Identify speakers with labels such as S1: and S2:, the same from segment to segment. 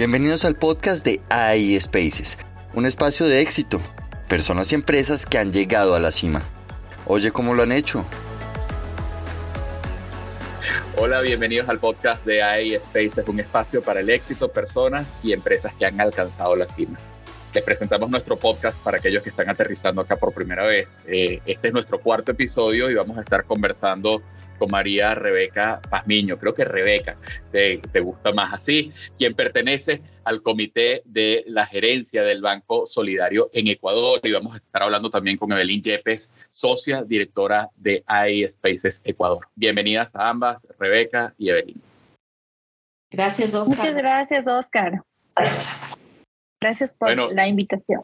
S1: Bienvenidos al podcast de AI Spaces, un espacio de éxito, personas y empresas que han llegado a la cima. Oye, ¿cómo lo han hecho?
S2: Hola, bienvenidos al podcast de AI Spaces, un espacio para el éxito, personas y empresas que han alcanzado la cima. Les presentamos nuestro podcast para aquellos que están aterrizando acá por primera vez. Eh, este es nuestro cuarto episodio y vamos a estar conversando con María Rebeca Pazmiño. Creo que Rebeca te, te, gusta más así, quien pertenece al comité de la gerencia del Banco Solidario en Ecuador. Y vamos a estar hablando también con Evelyn Yepes, socia directora de AI Spaces Ecuador. Bienvenidas a ambas, Rebeca y Evelyn.
S3: Gracias, Oscar.
S4: Muchas gracias, Oscar. Gracias por la invitación.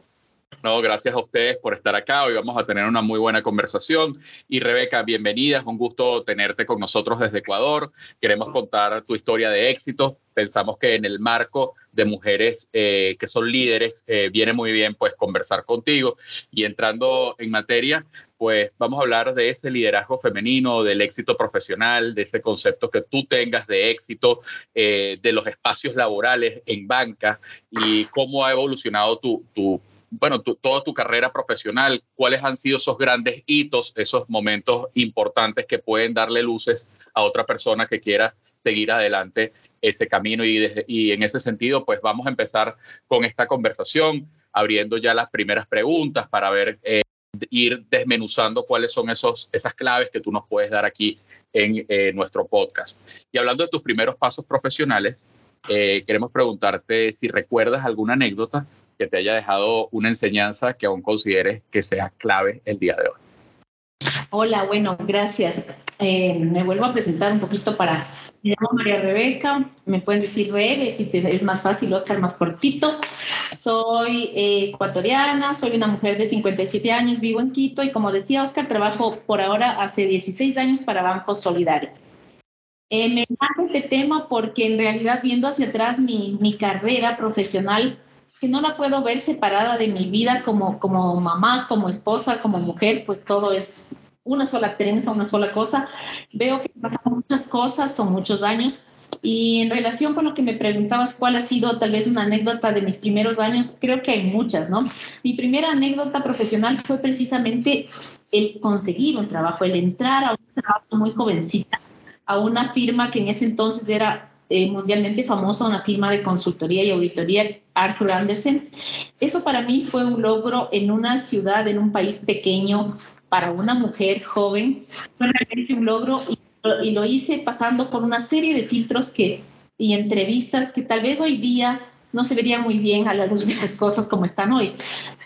S2: No, gracias a ustedes por estar acá. Hoy vamos a tener una muy buena conversación. Y Rebeca, bienvenida. Es un gusto tenerte con nosotros desde Ecuador. Queremos contar tu historia de éxito. Pensamos que en el marco de mujeres eh, que son líderes eh, viene muy bien pues conversar contigo. Y entrando en materia, pues vamos a hablar de ese liderazgo femenino, del éxito profesional, de ese concepto que tú tengas de éxito, eh, de los espacios laborales en banca y cómo ha evolucionado tu, tu bueno, toda tu carrera profesional, cuáles han sido esos grandes hitos, esos momentos importantes que pueden darle luces a otra persona que quiera seguir adelante ese camino y, en ese sentido, pues vamos a empezar con esta conversación, abriendo ya las primeras preguntas para ver, eh, ir desmenuzando cuáles son esos, esas claves que tú nos puedes dar aquí en eh, nuestro podcast. Y hablando de tus primeros pasos profesionales, eh, queremos preguntarte si recuerdas alguna anécdota que te haya dejado una enseñanza que aún consideres que sea clave el día de hoy.
S3: Hola, bueno, gracias. Me vuelvo a presentar un poquito para... Me llamo María Rebeca, me pueden decir Rebe, si es más fácil, Oscar más cortito. Soy eh, ecuatoriana, soy una mujer de 57 años, vivo en Quito y como decía Oscar, trabajo por ahora hace 16 años para Banco Solidario. Eh, me encanta este tema porque en realidad viendo hacia atrás mi, mi carrera profesional que no la puedo ver separada de mi vida como, como mamá, como esposa, como mujer, pues todo es una sola trenza, una sola cosa. Veo que pasan muchas cosas, son muchos años. Y en relación con lo que me preguntabas, ¿cuál ha sido tal vez una anécdota de mis primeros años? Creo que hay muchas, ¿no? Mi primera anécdota profesional fue precisamente el conseguir un trabajo, el entrar a un trabajo muy jovencita, a una firma que en ese entonces era eh, mundialmente famosa, una firma de consultoría y auditoría, Arthur Andersen. Eso para mí fue un logro en una ciudad, en un país pequeño, para una mujer joven. Fue realmente un logro y, y lo hice pasando por una serie de filtros que, y entrevistas que tal vez hoy día no se verían muy bien a la luz de las cosas como están hoy.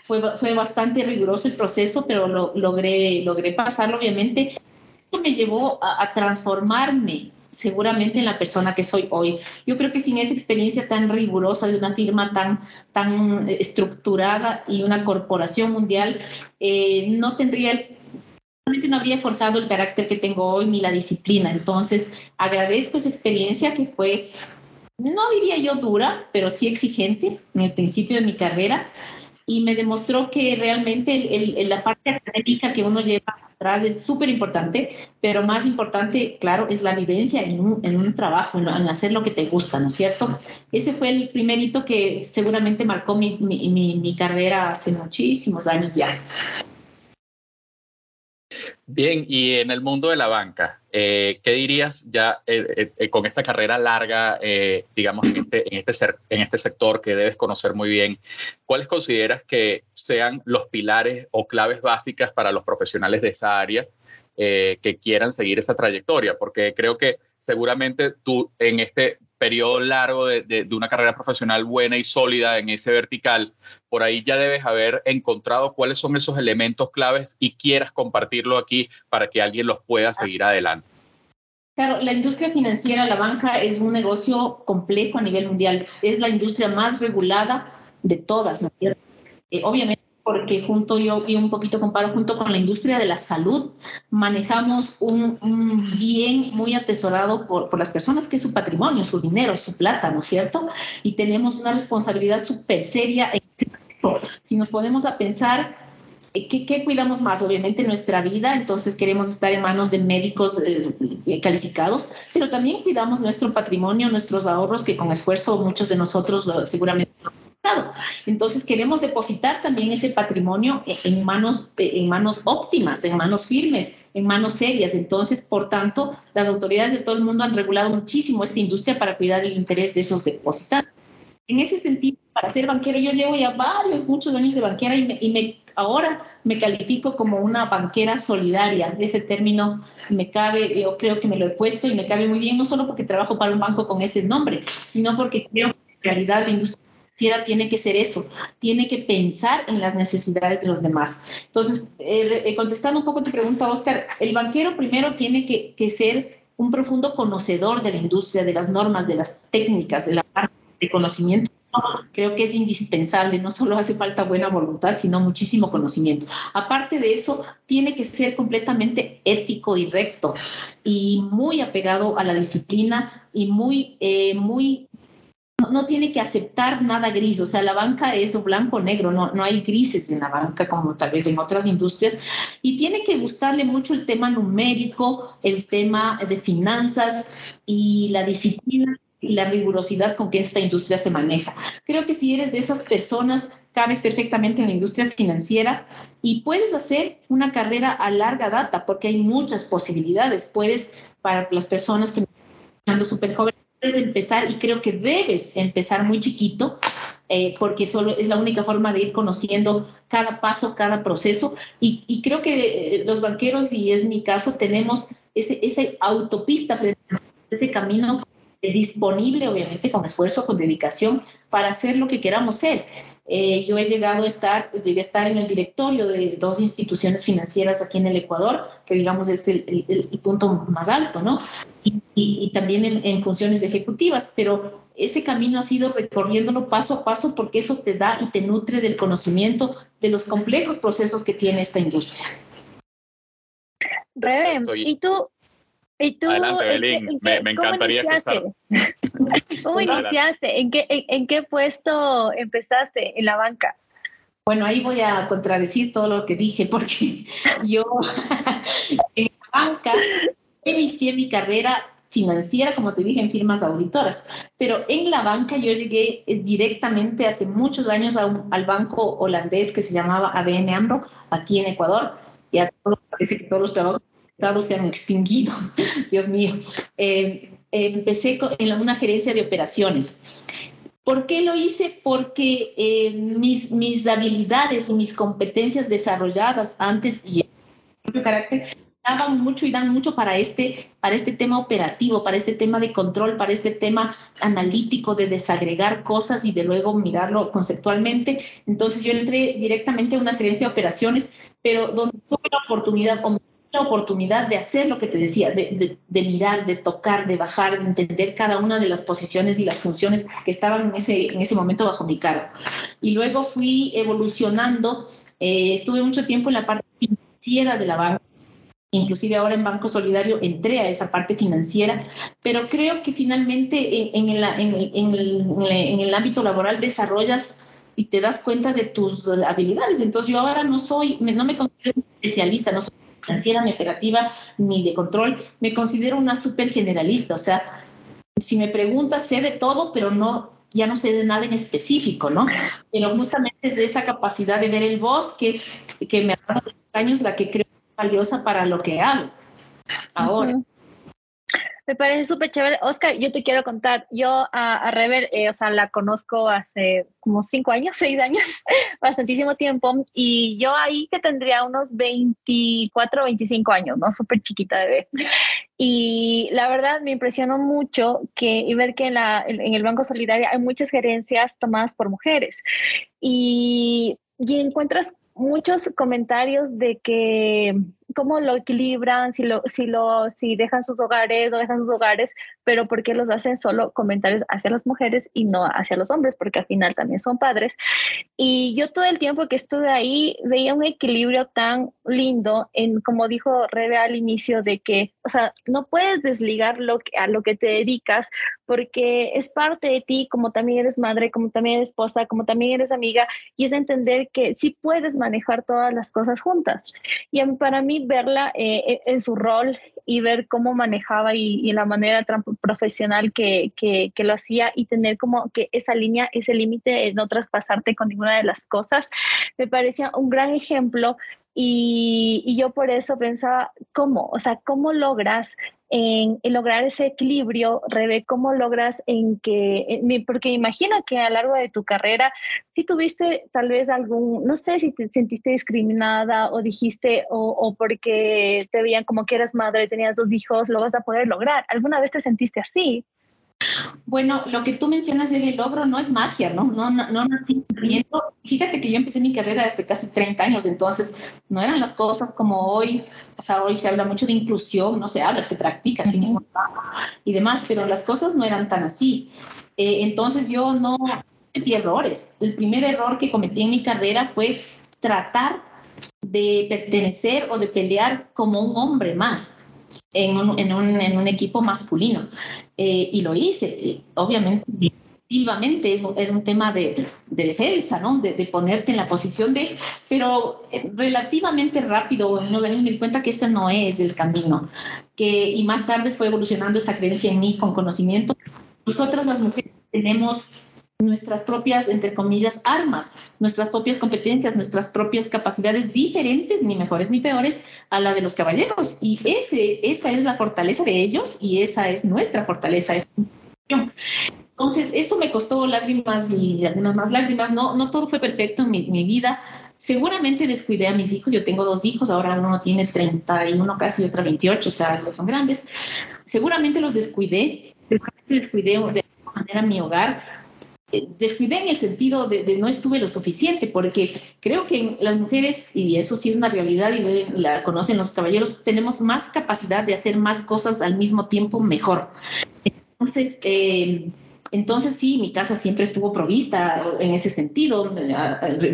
S3: Fue, fue bastante riguroso el proceso, pero lo, logré, logré pasarlo, obviamente. Me llevó a, a transformarme seguramente en la persona que soy hoy. Yo creo que sin esa experiencia tan rigurosa de una firma tan, tan estructurada y una corporación mundial, eh, no tendría no habría forjado el carácter que tengo hoy ni la disciplina. Entonces, agradezco esa experiencia que fue, no diría yo dura, pero sí exigente en el principio de mi carrera y me demostró que realmente la parte académica que uno lleva es súper importante, pero más importante, claro, es la vivencia en un, en trabajo, en, hacer lo que te gusta, ¿no es cierto? Ese fue el primer hito que seguramente marcó mi, mi, mi, carrera hace muchísimos años ya.
S2: Bien, y en el mundo de la banca, eh, ¿qué dirías ya eh, eh, con esta carrera larga, digamos, en este, en, este en este sector que debes conocer muy bien? ¿Cuáles consideras que sean los pilares o claves básicas para los profesionales de esa área que quieran seguir esa trayectoria? Porque creo que seguramente tú en este periodo largo de, de, una carrera profesional buena y sólida en ese vertical, por ahí ya debes haber encontrado cuáles son esos elementos claves y quieras compartirlo aquí para que alguien los pueda seguir adelante.
S3: Claro, la industria financiera, la banca, es un negocio complejo a nivel mundial. Es la industria más regulada de todas, ¿no eh, obviamente porque junto yo y un poquito comparo junto con la industria de la salud, manejamos un, bien muy atesorado por, por, las personas que es su patrimonio, su dinero, su plata, ¿no es cierto? Y tenemos una responsabilidad súper seria. Si nos ponemos a pensar, eh, ¿qué, cuidamos más? Obviamente nuestra vida, entonces queremos estar en manos de médicos eh, calificados, pero también cuidamos nuestro patrimonio, nuestros ahorros, que con esfuerzo muchos de nosotros lo, seguramente entonces queremos depositar también ese patrimonio en manos, en manos óptimas, en manos firmes, en manos serias. Entonces, por tanto, las autoridades de todo el mundo han regulado muchísimo esta industria para cuidar el interés de esos depositantes. En ese sentido, para ser banquero, yo llevo ya varios, muchos años de banquera y, y me, ahora me califico como una banquera solidaria. Ese término me cabe, yo creo que me lo he puesto y me cabe muy bien, no solo porque trabajo para un banco con ese nombre, sino porque creo que en realidad la industria tiene que ser eso, tiene que pensar en las necesidades de los demás. Entonces, eh, eh, contestando un poco tu pregunta, Oscar, el banquero primero tiene que, que, ser un profundo conocedor de la industria, de las normas, de las técnicas, de la parte de conocimiento. Creo que es indispensable, no solo hace falta buena voluntad, sino muchísimo conocimiento. Aparte de eso, tiene que ser completamente ético y recto y muy apegado a la disciplina y muy, eh, muy no, tiene que aceptar nada gris, o sea, la banca es blanco o negro, no, no hay grises en la banca como tal vez en otras industrias, y tiene que gustarle mucho el tema numérico, el tema de finanzas y la disciplina y la rigurosidad con que esta industria se maneja. Creo que si eres de esas personas, cabes perfectamente en la industria financiera y puedes hacer una carrera a larga data porque hay muchas posibilidades. Puedes, para las personas que están súper jóvenes, empezar y creo que debes empezar muy chiquito eh, porque solo es la única forma de ir conociendo cada paso, cada proceso. Y, creo que eh, los banqueros, y es mi caso, tenemos ese, esa autopista, ese camino disponible, obviamente con esfuerzo, con dedicación, para hacer lo que queramos ser. Eh, yo he llegado a estar, llegué a estar en el directorio de dos instituciones financieras aquí en el Ecuador, que digamos es el, el, punto más alto, ¿no? Y, y, también en, en, funciones ejecutivas, pero ese camino ha sido recorriéndolo paso a paso porque eso te da y te nutre del conocimiento de los complejos procesos que tiene esta industria.
S4: Rebe, ¿y tú, ¿y tú
S2: Adelante, Belín, me, me, encantaría escuchar.
S4: ¿Cómo iniciaste? ¿En qué, en, qué puesto empezaste en la banca?
S3: Bueno, ahí voy a contradecir todo lo que dije porque yo en la banca inicié mi carrera financiera, como te dije, en firmas auditoras, pero en la banca yo llegué directamente hace muchos años al banco holandés que se llamaba ABN AMRO, aquí en Ecuador, y a todos, parece que todos los trabajos se han extinguido, Dios mío. Eh, empecé en una gerencia de operaciones. ¿Por qué lo hice? Porque eh, mis, mis habilidades y mis competencias desarrolladas antes y el carácter daban mucho y dan mucho para este, para este tema operativo, para este tema de control, para este tema analítico de desagregar cosas y de luego mirarlo conceptualmente. Entonces yo entré directamente a una gerencia de operaciones, pero donde tuve la oportunidad, la oportunidad de hacer lo que te decía, de, mirar, de tocar, de bajar, de entender cada una de las posiciones y las funciones que estaban en ese, en ese momento bajo mi cargo. Y luego fui evolucionando, eh, estuve mucho tiempo en la parte financiera de la banca, inclusive ahora en Banco Solidario entré a esa parte financiera, pero creo que finalmente en, el, en, el, ámbito laboral desarrollas y te das cuenta de tus habilidades. Entonces yo ahora no soy, no me considero especialista, no soy financiera, ni operativa, ni de control. Me considero una súper generalista, o sea, si me preguntas, sé de todo, pero no, ya no sé de nada en específico, ¿no? Pero justamente es de esa capacidad de ver el bosque que me ha dado años la que creo valiosa para lo que hago ahora.
S4: Me parece súper chévere. Oscar, yo te quiero contar, yo a, Rever, eh, o sea, la conozco hace como cinco años, seis años, bastantísimo tiempo, y yo ahí que tendría unos 24, 25 años, ¿no? Súper chiquita ver. Y la verdad me impresionó mucho que y ver que en, en el Banco Solidario hay muchas gerencias tomadas por mujeres. Y, y encuentras muchos comentarios de que cómo lo equilibran, si lo, si lo, si dejan sus hogares, no dejan sus hogares, pero por qué los hacen solo comentarios hacia las mujeres y no hacia los hombres, porque al final también son padres. Y yo todo el tiempo que estuve ahí veía un equilibrio tan lindo en, como dijo Rebe al inicio, de que, o sea, no puedes desligar lo que, a lo que te dedicas porque es parte de ti, como también eres madre, como también eres esposa, como también eres amiga, y es entender que sí puedes manejar todas las cosas juntas. Y para mí verla eh, en su rol y ver cómo manejaba y, la manera profesional que, que, que, lo hacía y tener como que esa línea, ese límite, no traspasarte con ninguna de las cosas, me parecía un gran ejemplo y, yo por eso pensaba, ¿cómo? O sea, ¿cómo logras en, lograr ese equilibrio, Rebe? ¿Cómo logras en que, porque imagino que a lo largo de tu carrera, si tuviste tal vez algún, no sé si te sentiste discriminada o dijiste, o, o porque te veían como que eras madre, tenías dos hijos, lo vas a poder lograr. ¿Alguna vez te sentiste así?
S3: Bueno, lo que tú mencionas de logro no es magia, ¿no? No, no, no, Fíjate que yo empecé mi carrera hace casi 30 años, entonces no eran las cosas como hoy. O sea, hoy se habla mucho de inclusión, no se habla, se practica aquí mismo y demás, pero las cosas no eran tan así. Eh, entonces yo no cometí errores. El primer error que cometí en mi carrera fue tratar de pertenecer o de pelear como un hombre más en un, en un, en un equipo masculino. Eh, y lo hice, obviamente. Es, es un tema de, de defensa, ¿no? De, de, ponerte en la posición de, pero eh, relativamente rápido no me di cuenta que ese no es el camino, que, y más tarde fue evolucionando esta creencia en mí con conocimiento. Nosotras las mujeres tenemos nuestras propias, entre comillas, armas, nuestras propias competencias, nuestras propias capacidades diferentes, ni mejores ni peores, a la de los caballeros. Y ese, esa es la fortaleza de ellos y esa es nuestra fortaleza. Entonces, eso me costó lágrimas y algunas más lágrimas. No, no todo fue perfecto en mi, mi, vida. Seguramente descuidé a mis hijos. Yo tengo dos hijos, ahora uno tiene 31 casi y otra 28, o sea, son grandes. Seguramente los descuidé, seguramente descuidé de alguna manera mi hogar, descuidé en el sentido de, no estuve lo suficiente, porque creo que las mujeres, y eso sí es una realidad y la conocen los caballeros, tenemos más capacidad de hacer más cosas al mismo tiempo mejor. Entonces, eh, entonces sí, mi casa siempre estuvo provista en ese sentido,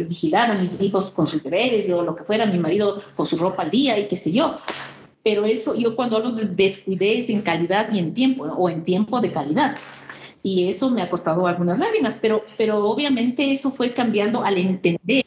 S3: vigilar a mis hijos con sus deberes o lo que fuera, mi marido con su ropa al día y qué sé yo. Pero eso, yo cuando hablo de descuidé es en calidad y en tiempo, o en tiempo de calidad y eso me ha costado algunas lágrimas, pero, pero obviamente eso fue cambiando al entender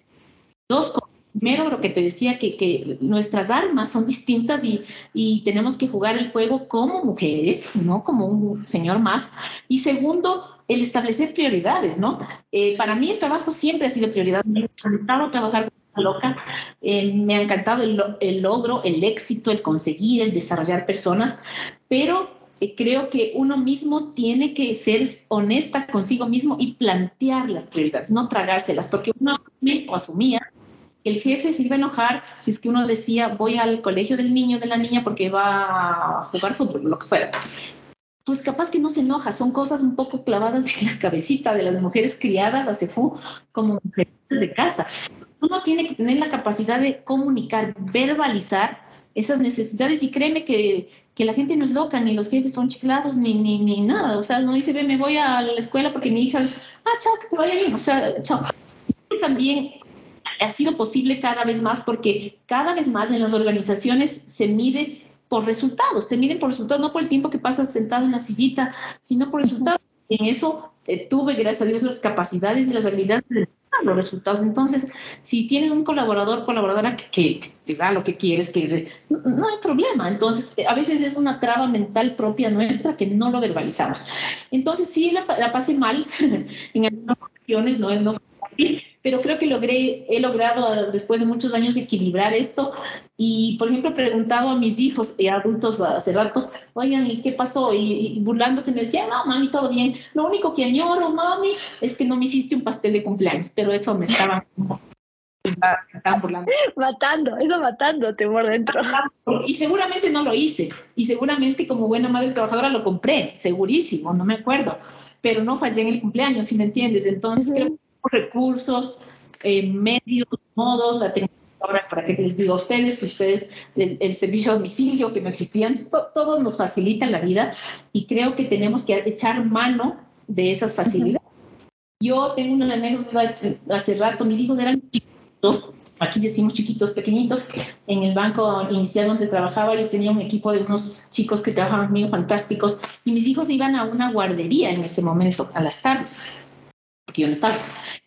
S3: dos cosas. Primero, lo que te decía, que, que nuestras armas son distintas y, y, tenemos que jugar el juego como mujeres, no como un señor más. Y segundo, el establecer prioridades, ¿no? Eh, para mí el trabajo siempre ha sido prioridad. Me ha encantado trabajar con loca, eh, me ha encantado el, el logro, el éxito, el conseguir, el desarrollar personas, pero eh, creo que uno mismo tiene que ser honesta consigo mismo y plantear las prioridades, no tragárselas, porque uno asumía que el jefe se iba a enojar si es que uno decía voy al colegio del niño, de la niña, porque va a jugar fútbol, lo que fuera. Pues capaz que no se enoja, son cosas un poco clavadas en la cabecita de las mujeres criadas a CEFU como mujeres de casa. Uno tiene que tener la capacidad de comunicar, verbalizar esas necesidades y créeme que, que, la gente no es loca, ni los jefes son chiflados, ni, ni, ni nada. O sea, no dice, ve, me voy a la escuela porque mi hija, ah, chao, que te vaya bien. O sea, chao. También ha sido posible cada vez más porque cada vez más en las organizaciones se mide por resultados, te miden por resultados, no por el tiempo que pasas sentado en la sillita, sino por resultados. En eso eh, tuve, gracias a Dios, las capacidades y las habilidades de los resultados. Entonces, si tienes un colaborador, colaboradora que, te da lo que quieres, que no hay problema. Entonces, a veces es una traba mental propia nuestra que no lo verbalizamos. Entonces, sí la, la pasé mal en algunas ocasiones, no, no pero creo que logré, he logrado después de muchos años equilibrar esto y, por ejemplo, he preguntado a mis hijos y adultos hace rato, oigan, ¿y qué pasó? Y, burlándose me decían, no, mami, todo bien. Lo único que añoro, mami, es que no me hiciste un pastel de cumpleaños, pero eso me estaba...
S4: burlando. Matando, eso matándote por dentro.
S3: Y seguramente no lo hice. Y seguramente como buena madre trabajadora lo compré, segurísimo, no me acuerdo. Pero no fallé en el cumpleaños, si me entiendes. Entonces creo que recursos, eh, medios, modos, la tecnología ahora, ¿para qué les digo a ustedes? Ustedes, el, servicio a domicilio que no existían, todo nos facilita la vida y creo que tenemos que echar mano de esas facilidades. Yo tengo una anécdota hace rato, mis hijos eran chiquitos, aquí decimos chiquitos, pequeñitos, en el banco inicial donde trabajaba yo tenía un equipo de unos chicos que trabajaban conmigo fantásticos y mis hijos iban a una guardería en ese momento, a las tardes, porque yo no estaba.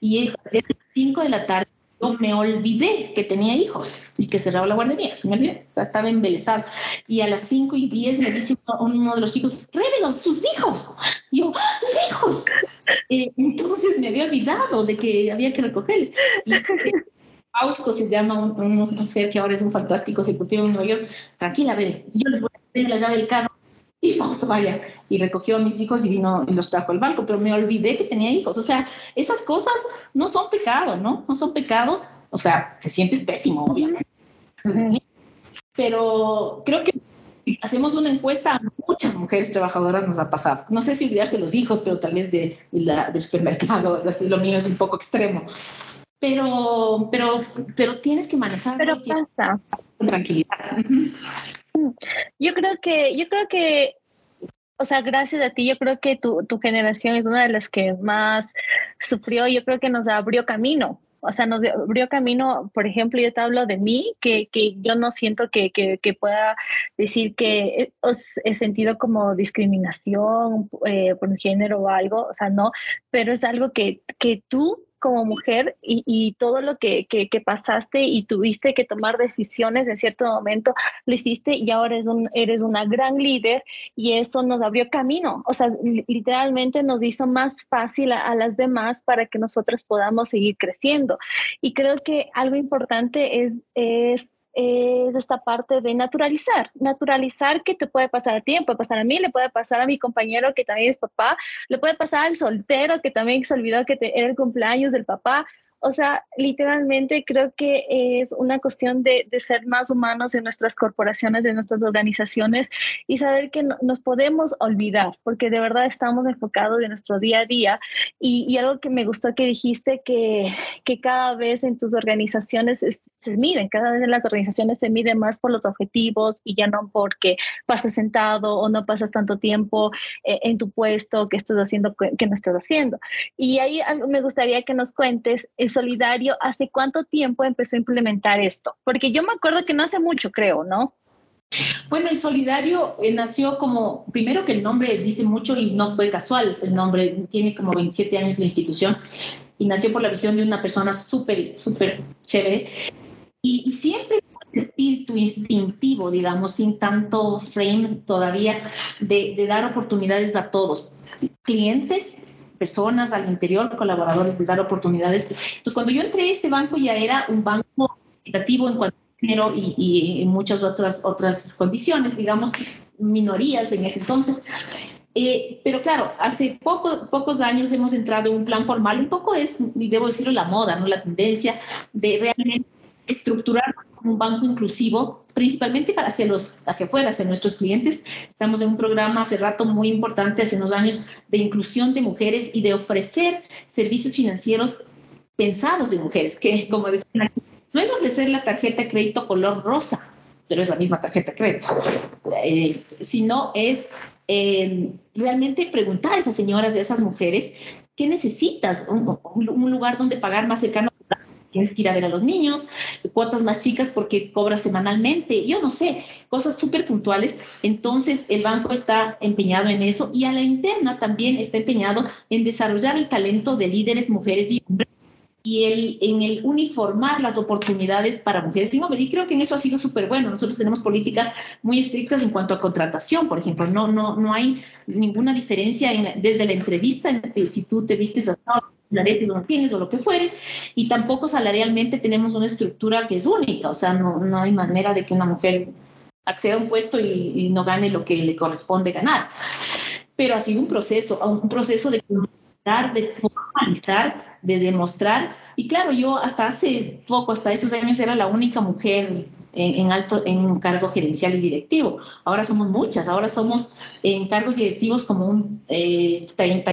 S3: Y a las 5 de la tarde yo me olvidé que tenía hijos y que cerraba la guardería, me olvidé, estaba embelesada. Y a las 5 y 10 me dice uno de los chicos, révelo, sus hijos. yo, mis hijos. Eh, entonces me había olvidado de que había que recogerles. Y, Fausto se llama un, ser que ahora es un fantástico ejecutivo en Nueva York. Tranquila, Rebe, yo le voy a tener la llave del carro y vamos, vaya. Y recogió a mis hijos y vino y los trajo al banco, pero me olvidé que tenía hijos. O sea, esas cosas no son pecado, ¿no? No son pecado. O sea, te sientes pésimo, obviamente. Pero creo que hacemos una encuesta, a muchas mujeres trabajadoras nos ha pasado. No sé si olvidarse los hijos, pero tal vez de, la, del supermercado, lo mío es un poco extremo pero, pero, pero tienes que manejar.
S4: Pero pasa.
S3: Con tranquilidad.
S4: Yo creo que, yo creo que, o sea, gracias a ti, yo creo que tu, tu generación es una de las que más sufrió, yo creo que nos abrió camino. O sea, nos abrió camino, por ejemplo, yo te hablo de mí, que, que yo no siento que, que, pueda decir que he, sentido como discriminación eh, por un género o algo, o sea, no, pero es algo que, que tú como mujer y, todo lo que, que, pasaste y tuviste que tomar decisiones en cierto momento, lo hiciste y ahora eres, un, eres una gran líder y eso nos abrió camino, o sea, literalmente nos hizo más fácil a, a las demás para que nosotros podamos seguir creciendo. Y creo que algo importante es, es es esta parte de naturalizar, naturalizar que te puede pasar a ti, puede pasar a mí, le puede pasar a mi compañero que también es papá, le puede pasar al soltero que también se olvidó que era el cumpleaños del papá, o sea, literalmente creo que es una cuestión de, ser más humanos en nuestras corporaciones, en nuestras organizaciones y saber que no, nos podemos olvidar, porque de verdad estamos enfocados en nuestro día a día. Y, algo que me gustó que dijiste, que, que cada vez en tus organizaciones se miden, cada vez en las organizaciones se miden más por los objetivos y ya no porque pasas sentado o no pasas tanto tiempo eh, en tu puesto, que estás haciendo, que no estás haciendo. Y ahí me gustaría que nos cuentes Solidario, ¿hace cuánto tiempo empezó a implementar esto? Porque yo me acuerdo que no hace mucho, creo, ¿no?
S3: Bueno, el Solidario eh, nació como, primero que el nombre dice mucho y no fue casual, el nombre tiene como 27 años la institución y nació por la visión de una persona súper, súper chévere y, siempre siempre espíritu instintivo, digamos, sin tanto frame todavía, de, de dar oportunidades a todos, clientes personas al interior, colaboradores, de dar oportunidades. Entonces, cuando yo entré este banco ya era un banco equitativo en cuanto a género y, y, muchas otras, otras condiciones, digamos, minorías en ese entonces. Eh, pero claro, hace poco, pocos años hemos entrado en un plan formal, un poco es, y debo decirlo, la moda, ¿no? la tendencia de realmente estructurar un banco inclusivo, principalmente para hacia, los, hacia afuera, hacia nuestros clientes. Estamos en un programa hace rato muy importante, hace unos años, de inclusión de mujeres y de ofrecer servicios financieros pensados de mujeres, que como decían aquí, no es ofrecer la tarjeta de crédito color rosa, pero es la misma tarjeta de crédito, eh, sino es eh, realmente preguntar a esas señoras, a esas mujeres, ¿qué necesitas? Un, un lugar donde pagar más cercano tienes que ir a ver a los niños, cuotas más chicas porque cobras semanalmente, yo no sé, cosas súper puntuales. Entonces, el banco está empeñado en eso y a la interna también está empeñado en desarrollar el talento de líderes, mujeres y hombres y el, en el uniformar las oportunidades para mujeres y hombres. Y creo que en eso ha sido súper bueno. Nosotros tenemos políticas muy estrictas en cuanto a contratación, por ejemplo. No, no, no hay ninguna diferencia en desde la entrevista si tú te vistes así aretes no tienes o lo que fuere, y tampoco salarialmente tenemos una estructura que es única, o sea, no, no hay manera de que una mujer acceda a un puesto y, no gane lo que le corresponde ganar. Pero ha sido un proceso, un proceso de de formalizar, de demostrar. Y claro, yo hasta hace poco, hasta estos años, era la única mujer en, alto, en un cargo gerencial y directivo. Ahora somos muchas, ahora somos en cargos directivos como un eh, 30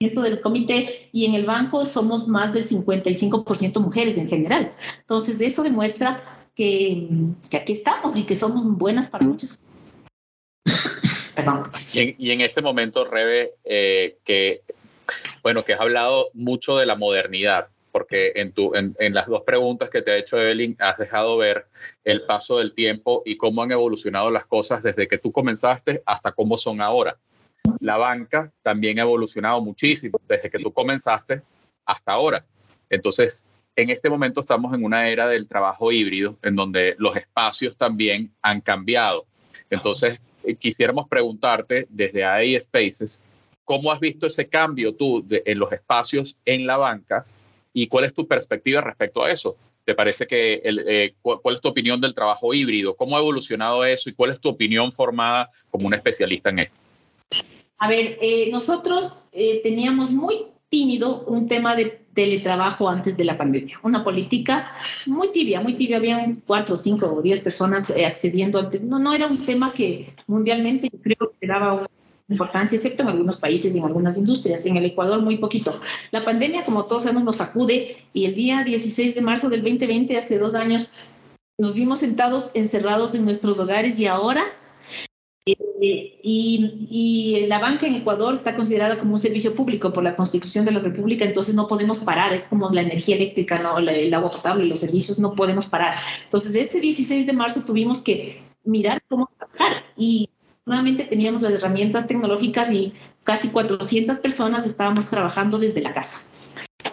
S3: del comité y en el banco somos más del 55% mujeres en general. Entonces, eso demuestra que, que, aquí estamos y que somos buenas para muchas
S2: Perdón. Y en, y en, este momento, Rebe, eh, que, bueno, que has hablado mucho de la modernidad, porque en, las dos preguntas que te ha hecho Evelyn has dejado ver el paso del tiempo y cómo han evolucionado las cosas desde que tú comenzaste hasta cómo son ahora. La banca también ha evolucionado muchísimo desde que tú comenzaste hasta ahora. Entonces, en este momento estamos en una era del trabajo híbrido, en donde los espacios también han cambiado. Entonces, eh, quisiéramos preguntarte desde AI Spaces, ¿cómo has visto ese cambio tú en los espacios en la banca y cuál es tu perspectiva respecto a eso? ¿Te parece que, el, eh, cuál es tu opinión del trabajo híbrido? ¿Cómo ha evolucionado eso y cuál es tu opinión formada como un especialista en esto?
S3: A ver, eh, nosotros eh, teníamos muy tímido un tema de teletrabajo antes de la pandemia, una política muy tibia, muy tibia, habían cuatro, cinco o diez personas eh, accediendo, no, no era un tema que mundialmente creo que daba una importancia, excepto en algunos países y en algunas industrias, en el Ecuador muy poquito. La pandemia, como todos sabemos, nos sacude y el día 16 de marzo del 2020, hace dos años, nos vimos sentados, encerrados en nuestros hogares y ahora eh, y, la banca en Ecuador está considerada como un servicio público por la Constitución de la República, entonces no podemos parar, es como la energía eléctrica, ¿no? el agua potable, los servicios, no podemos parar. Entonces, ese 16 de marzo tuvimos que mirar cómo trabajar y nuevamente teníamos las herramientas tecnológicas y casi 400 personas estábamos trabajando desde la casa.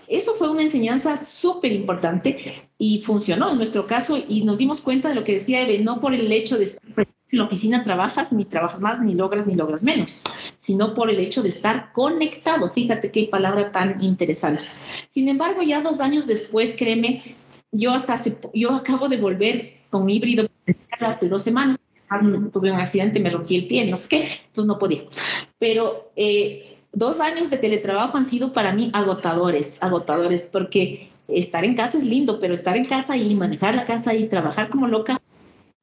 S3: Eso fue una enseñanza súper importante y funcionó en nuestro caso y nos dimos cuenta de lo que decía Eve, no por el hecho de estar en la oficina trabajas, ni trabajas más, ni logras, ni logras menos, sino por el hecho de estar conectado. Fíjate qué palabra tan interesante. Sin embargo, ya dos años después, créeme, yo hasta hace, yo acabo de volver con híbrido hace dos semanas. Tuve un accidente, me rompí el pie, no sé qué, entonces no podía. Pero eh, dos años de teletrabajo han sido para mí agotadores, agotadores, porque estar en casa es lindo, pero estar en casa y manejar la casa y trabajar como loca ha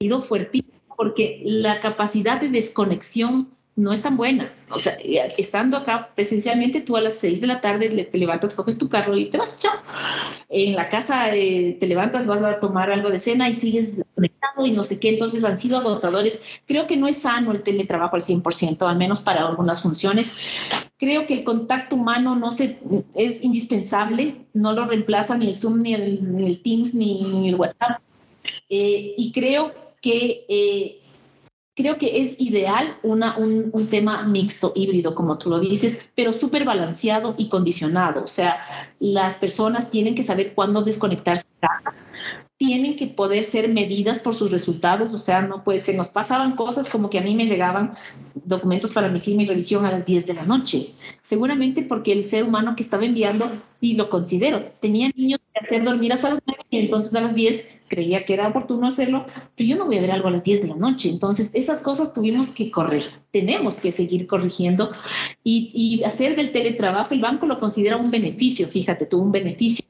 S3: sido fuertísimo porque la capacidad de desconexión no es tan buena. O sea, estando acá presencialmente, tú a las seis de la tarde te levantas, coges tu carro y te vas, chao. En la casa eh, te levantas, vas a tomar algo de cena y sigues y no sé qué. Entonces han sido agotadores. Creo que no es sano el teletrabajo al 100%, al menos para algunas funciones. Creo que el contacto humano no se, es indispensable, no lo reemplaza ni el Zoom, ni el, Teams, ni, el WhatsApp. Eh, y creo que eh, creo que es ideal una, un, un, tema mixto, híbrido, como tú lo dices, pero súper balanceado y condicionado. O sea, las personas tienen que saber cuándo desconectarse tienen que poder ser medidas por sus resultados, o sea, no puede ser, nos pasaban cosas como que a mí me llegaban documentos para mi firma y revisión a las 10 de la noche, seguramente porque el ser humano que estaba enviando, y lo considero, tenía niños que hacer dormir hasta las 9 y entonces a las 10 creía que era oportuno hacerlo, pero yo no voy a ver algo a las 10 de la noche, entonces esas cosas tuvimos que correr, tenemos que seguir corrigiendo y, y hacer del teletrabajo, el banco lo considera un beneficio, fíjate tú, un beneficio,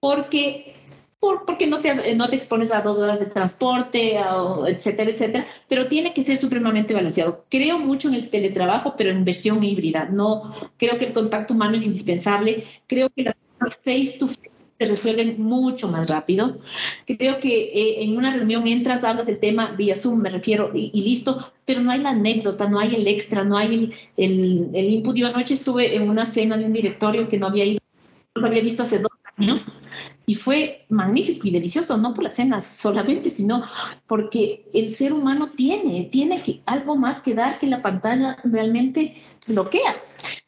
S3: porque por, porque no te, no te expones a dos horas de transporte, etcétera, etcétera, pero tiene que ser supremamente balanceado. Creo mucho en el teletrabajo, pero en versión híbrida. No creo que el contacto humano es indispensable. Creo que las face to face se resuelven mucho más rápido. Creo que eh, en una reunión entras, hablas del tema vía Zoom, me refiero, y, listo, pero no hay la anécdota, no hay el extra, no hay el, el, el input. Yo anoche estuve en una cena de un directorio que no había ido, no había visto hace dos años, y fue magnífico y delicioso, no por las cenas solamente, sino porque el ser humano tiene, tiene que, algo más que dar que la pantalla realmente bloquea.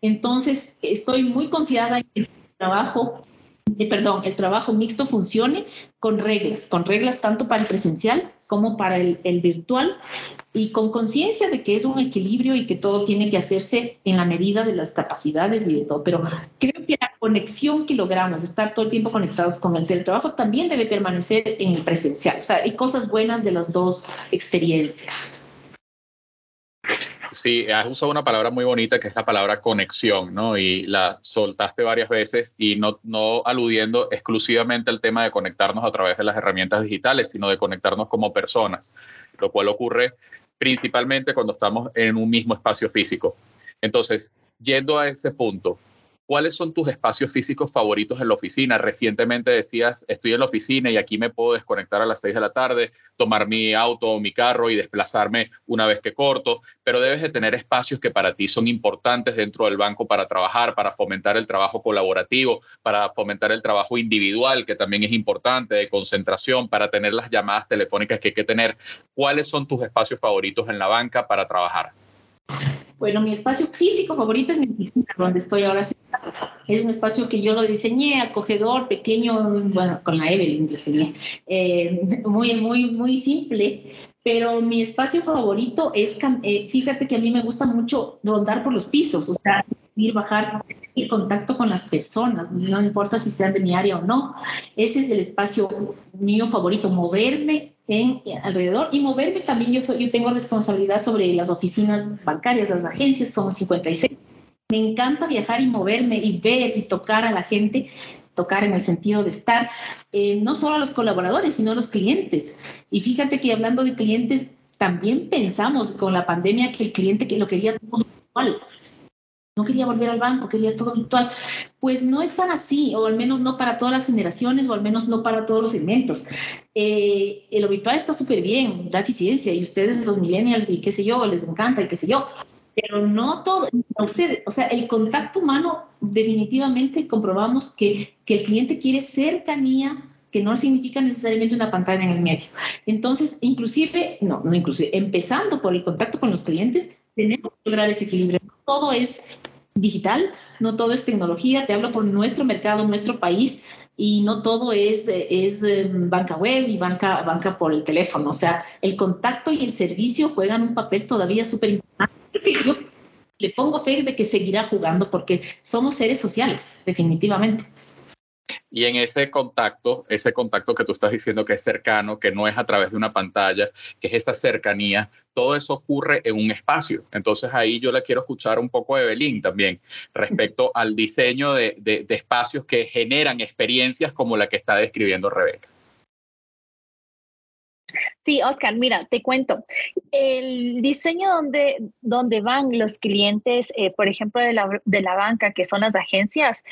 S3: Entonces, estoy muy confiada en el trabajo eh, perdón, el trabajo mixto funcione con reglas, con reglas tanto para el presencial como para el, el virtual y con conciencia de que es un equilibrio y que todo tiene que hacerse en la medida de las capacidades y de todo. Pero creo que conexión que logramos, estar todo el tiempo conectados con el teletrabajo, también debe permanecer en el presencial. O sea, hay cosas buenas de las dos experiencias.
S2: Sí, has usado una palabra muy bonita que es la palabra conexión, ¿no? Y la soltaste varias veces y no, no aludiendo exclusivamente al tema de conectarnos a través de las herramientas digitales, sino de conectarnos como personas, lo cual ocurre principalmente cuando estamos en un mismo espacio físico. Entonces, yendo a ese punto, ¿cuáles son tus espacios físicos favoritos en la oficina? Recientemente decías, estoy en la oficina y aquí me puedo desconectar a las 6 de la tarde, tomar mi auto o mi carro y desplazarme una vez que corto, pero debes de tener espacios que para ti son importantes dentro del banco para trabajar, para fomentar el trabajo colaborativo, para fomentar el trabajo individual, que también es importante, de concentración, para tener las llamadas telefónicas que hay que tener. ¿Cuáles son tus espacios favoritos en la banca para trabajar?
S3: Bueno, mi espacio físico favorito es mi oficina, donde estoy ahora. Es un espacio que yo lo diseñé, acogedor, pequeño, bueno, con la Evelyn diseñé, eh, muy, muy, muy simple, pero mi espacio favorito es, eh, fíjate que a mí me gusta mucho rondar por los pisos, o sea, ir, bajar, el contacto con las personas, no importa si sean de mi área o no. Ese es el espacio mío favorito, moverme en alrededor y moverme también. Yo, soy, yo tengo responsabilidad sobre las oficinas bancarias, las agencias, somos 56. Me encanta viajar y moverme y ver y tocar a la gente, tocar en el sentido de estar, eh, no solo a los colaboradores, sino a los clientes. Y fíjate que hablando de clientes, también pensamos con la pandemia que el cliente que lo quería todo igual no quería volver al banco, quería todo virtual. Pues no es tan así, o al menos no para todas las generaciones, o al menos no para todos los segmentos. Eh, lo virtual está súper bien, da eficiencia, y ustedes, los millennials, y qué sé yo, les encanta, y qué sé yo, pero no todo, o sea, el contacto humano, definitivamente comprobamos que, que el cliente quiere cercanía, que no significa necesariamente una pantalla en el medio. Entonces, inclusive, no, no inclusive, empezando por el contacto con los clientes, tenemos que lograr ese equilibrio todo es digital, no todo es tecnología, te hablo por nuestro mercado, nuestro país, y no todo es, es em, banca web y banca, banca por el teléfono. O sea, el contacto y el servicio juegan un papel todavía súper importante. Le pongo fe de que seguirá jugando porque somos seres sociales, definitivamente.
S2: Y en ese contacto, ese contacto que tú estás diciendo que es cercano, que no es a través de una pantalla, que es esa cercanía, todo eso ocurre en un espacio. Entonces ahí yo le quiero escuchar un poco de Evelyn también respecto al diseño de, de, de espacios que generan experiencias como la que está describiendo Rebeca.
S4: Sí, Oscar, mira, te cuento. El diseño donde, donde van los clientes, eh, por ejemplo, de la, de la, banca, que son las agencias,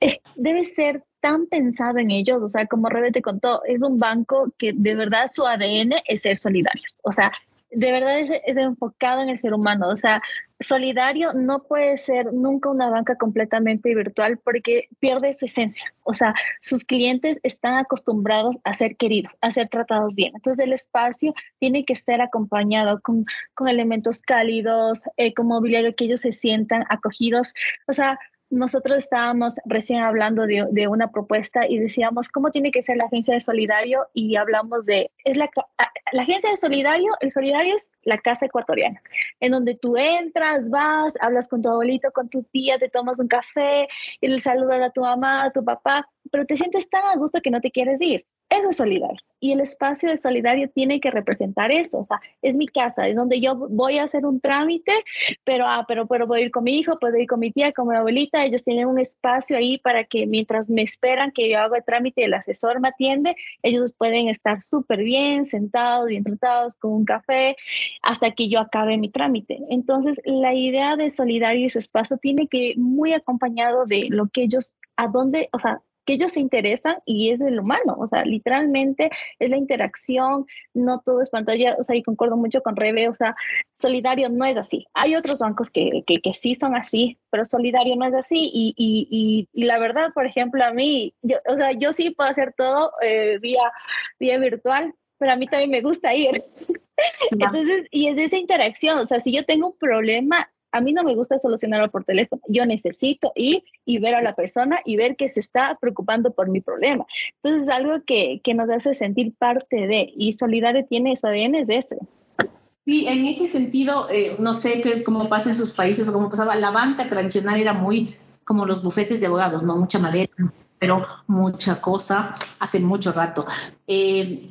S4: es, debe ser tan pensado en ellos, o sea, como Rebe te contó, es un banco que de verdad su ADN es ser solidarios, o sea, de verdad es, enfocado en el ser humano. O sea, solidario no puede ser nunca una banca completamente virtual porque pierde su esencia. O sea, sus clientes están acostumbrados a ser queridos, a ser tratados bien. Entonces, el espacio tiene que ser acompañado con, con elementos cálidos, eh, con mobiliario que ellos se sientan acogidos. O sea, nosotros estábamos recién hablando de, una propuesta y decíamos cómo tiene que ser la agencia de solidario y hablamos de, es la, la agencia de solidario, el solidario es la casa ecuatoriana, en donde tú entras, vas, hablas con tu abuelito, con tu tía, te tomas un café y le saludas a tu mamá, a tu papá, pero te sientes tan a gusto que no te quieres ir. Eso es solidario. Y el espacio de solidario tiene que representar eso. O sea, es mi casa, es donde yo voy a hacer un trámite, pero, ah, pero, pero puedo ir con mi hijo, puedo ir con mi tía, con mi abuelita. Ellos tienen un espacio ahí para que mientras me esperan que yo haga el trámite el asesor me atiende, ellos pueden estar súper bien, sentados, bien tratados, con un café, hasta que yo acabe mi trámite. Entonces, la idea de solidario y su espacio tiene que ir muy acompañado de lo que ellos, a dónde, o sea, que ellos se interesan y es el humano, o sea, literalmente es la interacción, no todo es pantalla, o sea, y concuerdo mucho con Rebe, o sea, Solidario no es así. Hay otros bancos que, que, que sí son así, pero Solidario no es así y, y, y, la verdad, por ejemplo, a mí, yo, o sea, yo sí puedo hacer todo eh, vía, vía virtual, pero a mí también me gusta ir. Entonces, y es de esa interacción, o sea, si yo tengo un problema, a mí no me gusta solucionarlo por teléfono. Yo necesito ir y ver a la persona y ver que se está preocupando por mi problema. Entonces es algo que, que nos hace sentir parte de, y Solidario tiene su ADN es ese.
S3: Sí, en ese sentido, eh, no sé qué, cómo pasa en sus países o cómo pasaba, la banca tradicional era muy como los bufetes de abogados, no mucha madera, pero mucha cosa hace mucho rato. Eh,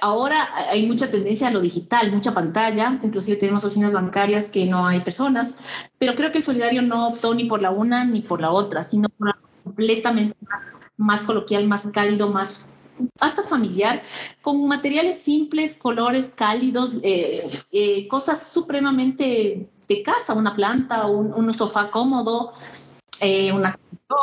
S3: Ahora hay mucha tendencia a lo digital, mucha pantalla, inclusive tenemos oficinas bancarias que no hay personas, pero creo que el solidario no optó ni por la una ni por la otra, sino por algo completamente más coloquial, más cálido, más hasta familiar, con materiales simples, colores cálidos, eh, eh, cosas supremamente de casa, una planta, un, sofá cómodo, eh, una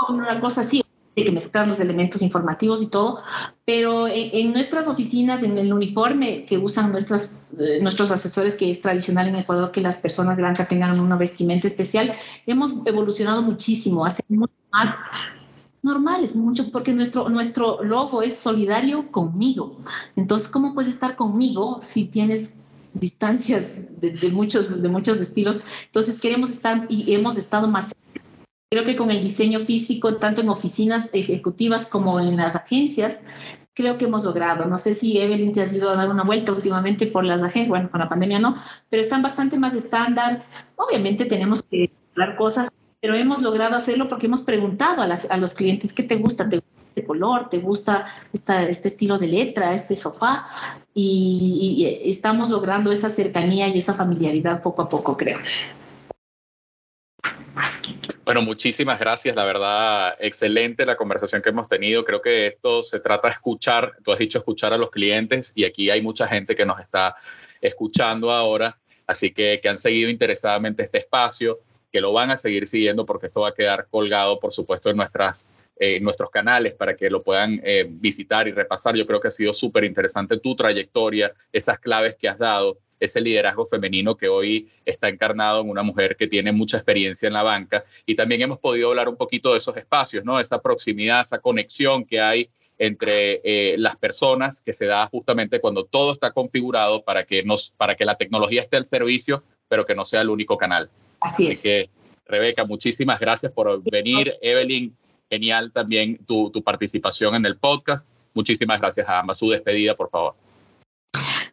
S3: una cosa así, hay que mezclar los elementos informativos y todo, pero en, nuestras oficinas, en el uniforme que usan nuestras, eh, nuestros asesores, que es tradicional en Ecuador que las personas de banca tengan una vestimenta especial, hemos evolucionado muchísimo, hacemos más normales, mucho, porque nuestro, nuestro logo es solidario conmigo. Entonces, ¿cómo puedes estar conmigo si tienes distancias de, muchos, de muchos estilos? Entonces, queremos estar y hemos estado más Creo que con el diseño físico, tanto en oficinas ejecutivas como en las agencias, creo que hemos logrado. No sé si Evelyn te has ido a dar una vuelta últimamente por las agencias, bueno, con la pandemia no, pero están bastante más estándar. Obviamente tenemos que hablar cosas, pero hemos logrado hacerlo porque hemos preguntado a, los clientes qué te gusta, te gusta este color, te gusta esta, este estilo de letra, este sofá, y estamos logrando esa cercanía y esa familiaridad poco a poco, creo.
S2: Bueno, muchísimas gracias. La verdad, excelente la conversación que hemos tenido. Creo que esto se trata de escuchar. Tú has dicho escuchar a los clientes y aquí hay mucha gente que nos está escuchando ahora. Así que, que han seguido interesadamente este espacio, que lo van a seguir siguiendo porque esto va a quedar colgado, por supuesto, en nuestras eh, nuestros canales para que lo puedan eh, visitar y repasar. Yo creo que ha sido súper interesante tu trayectoria, esas claves que has dado ese liderazgo femenino que hoy está encarnado en una mujer que tiene mucha experiencia en la banca. Y también hemos podido hablar un poquito de esos espacios, ¿no? Esa proximidad, esa conexión que hay entre eh, las personas que se da justamente cuando todo está configurado para que, nos, para que la tecnología esté al servicio, pero que no sea el único canal.
S3: Así, es.
S2: que, Rebeca, muchísimas gracias por venir. Evelyn, genial también tu, tu participación en el podcast. Muchísimas gracias a ambas. Su despedida, por favor.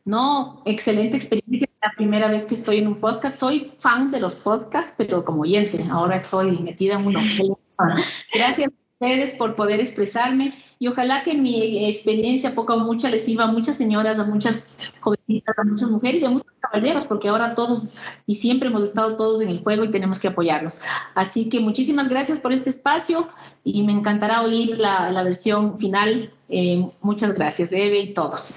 S3: No, excelente experiencia. La primera vez que estoy en un podcast. Soy fan de los podcasts, pero como oyente. Ahora estoy metida en uno. Gracias a ustedes por poder expresarme y ojalá que mi experiencia poco o mucho les sirva a muchas señoras, a muchas jovencitas, a muchas mujeres y a muchos caballeros, porque ahora todos y siempre hemos estado todos en el juego y tenemos que apoyarlos. Así que muchísimas gracias por este espacio y me encantará oír la, versión final. Eh, muchas gracias, Eve y todos.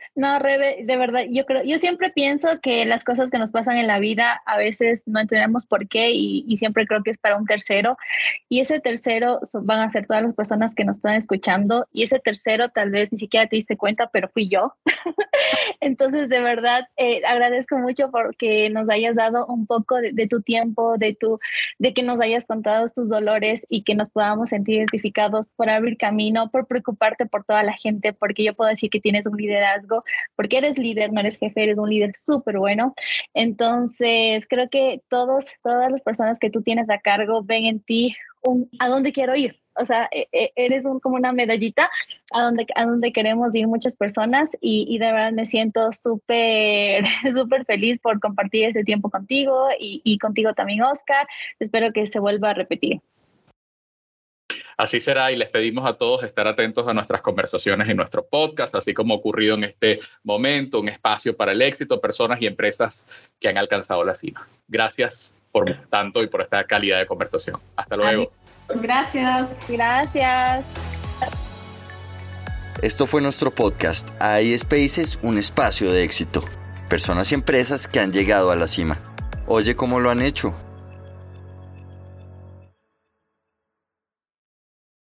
S4: No, Rebe, de verdad, yo creo, yo siempre pienso que las cosas que nos pasan en la vida a veces no entendemos por qué y, siempre creo que es para un tercero. Y ese tercero van a ser todas las personas que nos están escuchando y ese tercero tal vez ni siquiera te diste cuenta, pero fui yo. Entonces, de verdad, eh, agradezco mucho porque nos hayas dado un poco de, de, tu tiempo, de, tu, de que nos hayas contado tus dolores y que nos podamos sentir identificados por abrir camino, por preocuparte por toda la gente, porque yo puedo decir que tienes un liderazgo porque eres líder, no eres jefe, eres un líder súper bueno. Entonces, creo que todos, todas las personas que tú tienes a cargo ven en ti un, a dónde quiero ir. O sea, e, e, eres un, como una medallita a donde, a donde queremos ir muchas personas y, y de verdad me siento súper, súper feliz por compartir ese tiempo contigo y, y contigo también, Oscar. Espero que se vuelva a repetir.
S2: Así será y les pedimos a todos estar atentos a nuestras conversaciones en nuestro podcast, así como ha ocurrido en este momento, un espacio para el éxito, personas y empresas que han alcanzado la cima. Gracias por tanto y por esta calidad de conversación. Hasta luego.
S3: Gracias.
S4: Gracias.
S1: Esto fue nuestro podcast AI Spaces, un espacio de éxito. Personas y empresas que han llegado a la cima. Oye cómo lo han hecho.